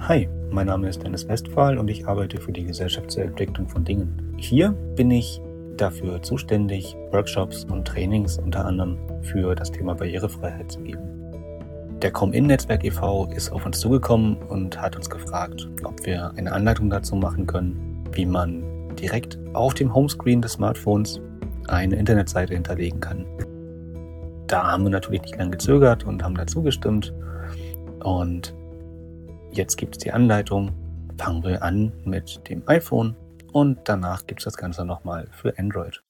Hi, mein Name ist Dennis Westphal und ich arbeite für die Gesellschaft zur Entwicklung von Dingen. Hier bin ich dafür zuständig, Workshops und Trainings unter anderem für das Thema Barrierefreiheit zu geben. Der Com-In-Netzwerk e.V. ist auf uns zugekommen und hat uns gefragt, ob wir eine Anleitung dazu machen können, wie man direkt auf dem Homescreen des Smartphones eine Internetseite hinterlegen kann. Da haben wir natürlich nicht lange gezögert und haben dazu gestimmt. Und jetzt gibt es die Anleitung. Fangen wir an mit dem iPhone und danach gibt es das Ganze nochmal für Android.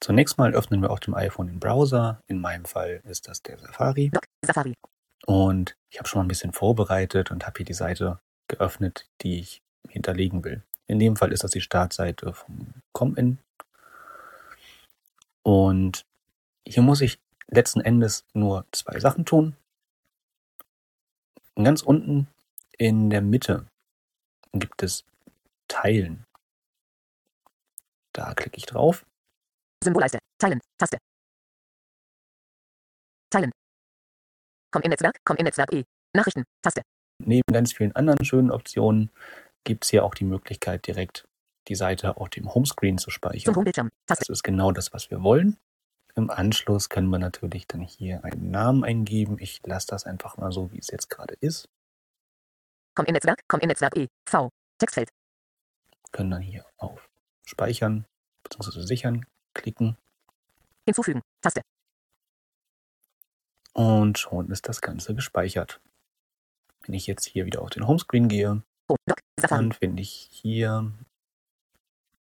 Zunächst mal öffnen wir auf dem iPhone den Browser. In meinem Fall ist das der Safari. Safari. Und ich habe schon mal ein bisschen vorbereitet und habe hier die Seite geöffnet, die ich hinterlegen will. In dem Fall ist das die Startseite vom ComIn. Und hier muss ich letzten Endes nur zwei Sachen tun. Ganz unten in der Mitte gibt es Teilen. Da klicke ich drauf. Symbolleiste. Teilen. Taste. Teilen. Komm in Netzwerk. Komm in Netzwerk E. Nachrichten. Taste. Neben ganz vielen anderen schönen Optionen gibt es hier auch die Möglichkeit, direkt die Seite auf dem Homescreen zu speichern. Zum Homebildschirm. Taste. Das ist genau das, was wir wollen. Im Anschluss können wir natürlich dann hier einen Namen eingeben. Ich lasse das einfach mal so, wie es jetzt gerade ist. Komm in Netzwerk. Komm in Netzwerk E. V. Textfeld. Können dann hier auf Speichern bzw. Sichern klicken. Hinzufügen. Taste. Und schon ist das Ganze gespeichert. Wenn ich jetzt hier wieder auf den Homescreen gehe, Home. Doc. Safari. dann finde ich hier,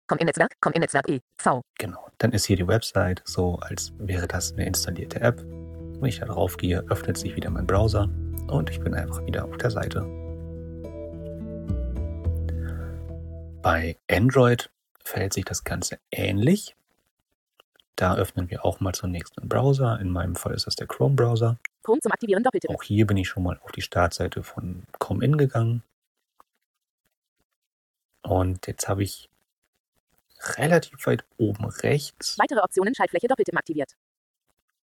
Komm in Netzwerk. Komm in Netzwerk E. V. genau, dann ist hier die Website, so als wäre das eine installierte App. Wenn ich da drauf gehe, öffnet sich wieder mein Browser und ich bin einfach wieder auf der Seite. Bei Android verhält sich das Ganze ähnlich. Da öffnen wir auch mal zunächst einen Browser. In meinem Fall ist das der Chrome-Browser. Chrome zum Aktivieren Doppeltipp. Auch hier bin ich schon mal auf die Startseite von ComIn gegangen. Und jetzt habe ich relativ weit oben rechts Weitere Optionen. Schaltfläche Doppeltipp aktiviert.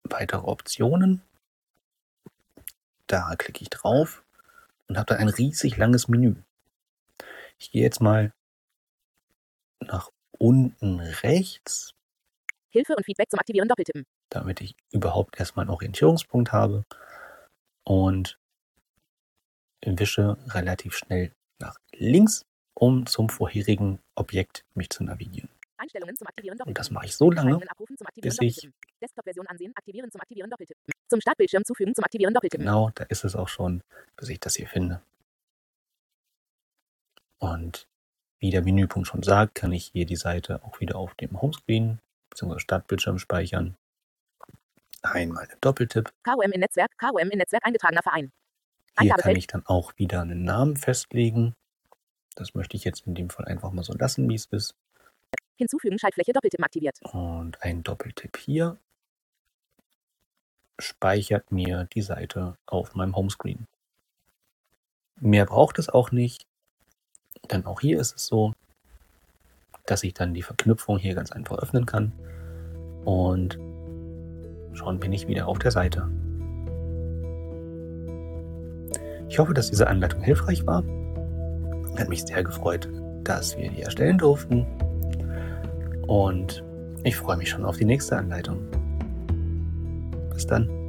weitere Optionen. Da klicke ich drauf und habe dann ein riesig langes Menü. Ich gehe jetzt mal nach unten rechts, Hilfe und Feedback zum Aktivieren Doppeltippen. damit ich überhaupt erstmal einen Orientierungspunkt habe und wische relativ schnell nach links, um zum vorherigen Objekt mich zu navigieren. Einstellungen zum Aktivieren Und Doppeltipp. das mache ich so lange, bis ich-. Desktop-Version ansehen. Aktivieren zum Aktivieren Doppeltipp. Zum Startbildschirm zufügen zum Aktivieren Doppeltippen. genau, da ist es auch schon, bis ich das hier finde. Und wie der Menüpunkt schon sagt, kann ich hier die Seite auch wieder auf dem Homescreen bzw. Startbildschirm speichern. Einmal einen Doppeltipp. KOM in Netzwerk. KOM in Netzwerk eingetragener Verein. Hier kann ich dann auch wieder einen Namen festlegen. Das möchte ich jetzt in dem Fall einfach mal so lassen, wie es ist. Hinzufügen. Schaltfläche Doppeltipp aktiviert. Und ein Doppeltipp hier speichert mir die Seite auf meinem Homescreen. Mehr braucht es auch nicht, denn auch hier ist es so, dass ich dann die Verknüpfung hier ganz einfach öffnen kann und schon bin ich wieder auf der Seite. Ich hoffe, dass diese Anleitung hilfreich war. Hat mich sehr gefreut, dass wir die erstellen durften. Und ich freue mich schon auf die nächste Anleitung. Bis dann.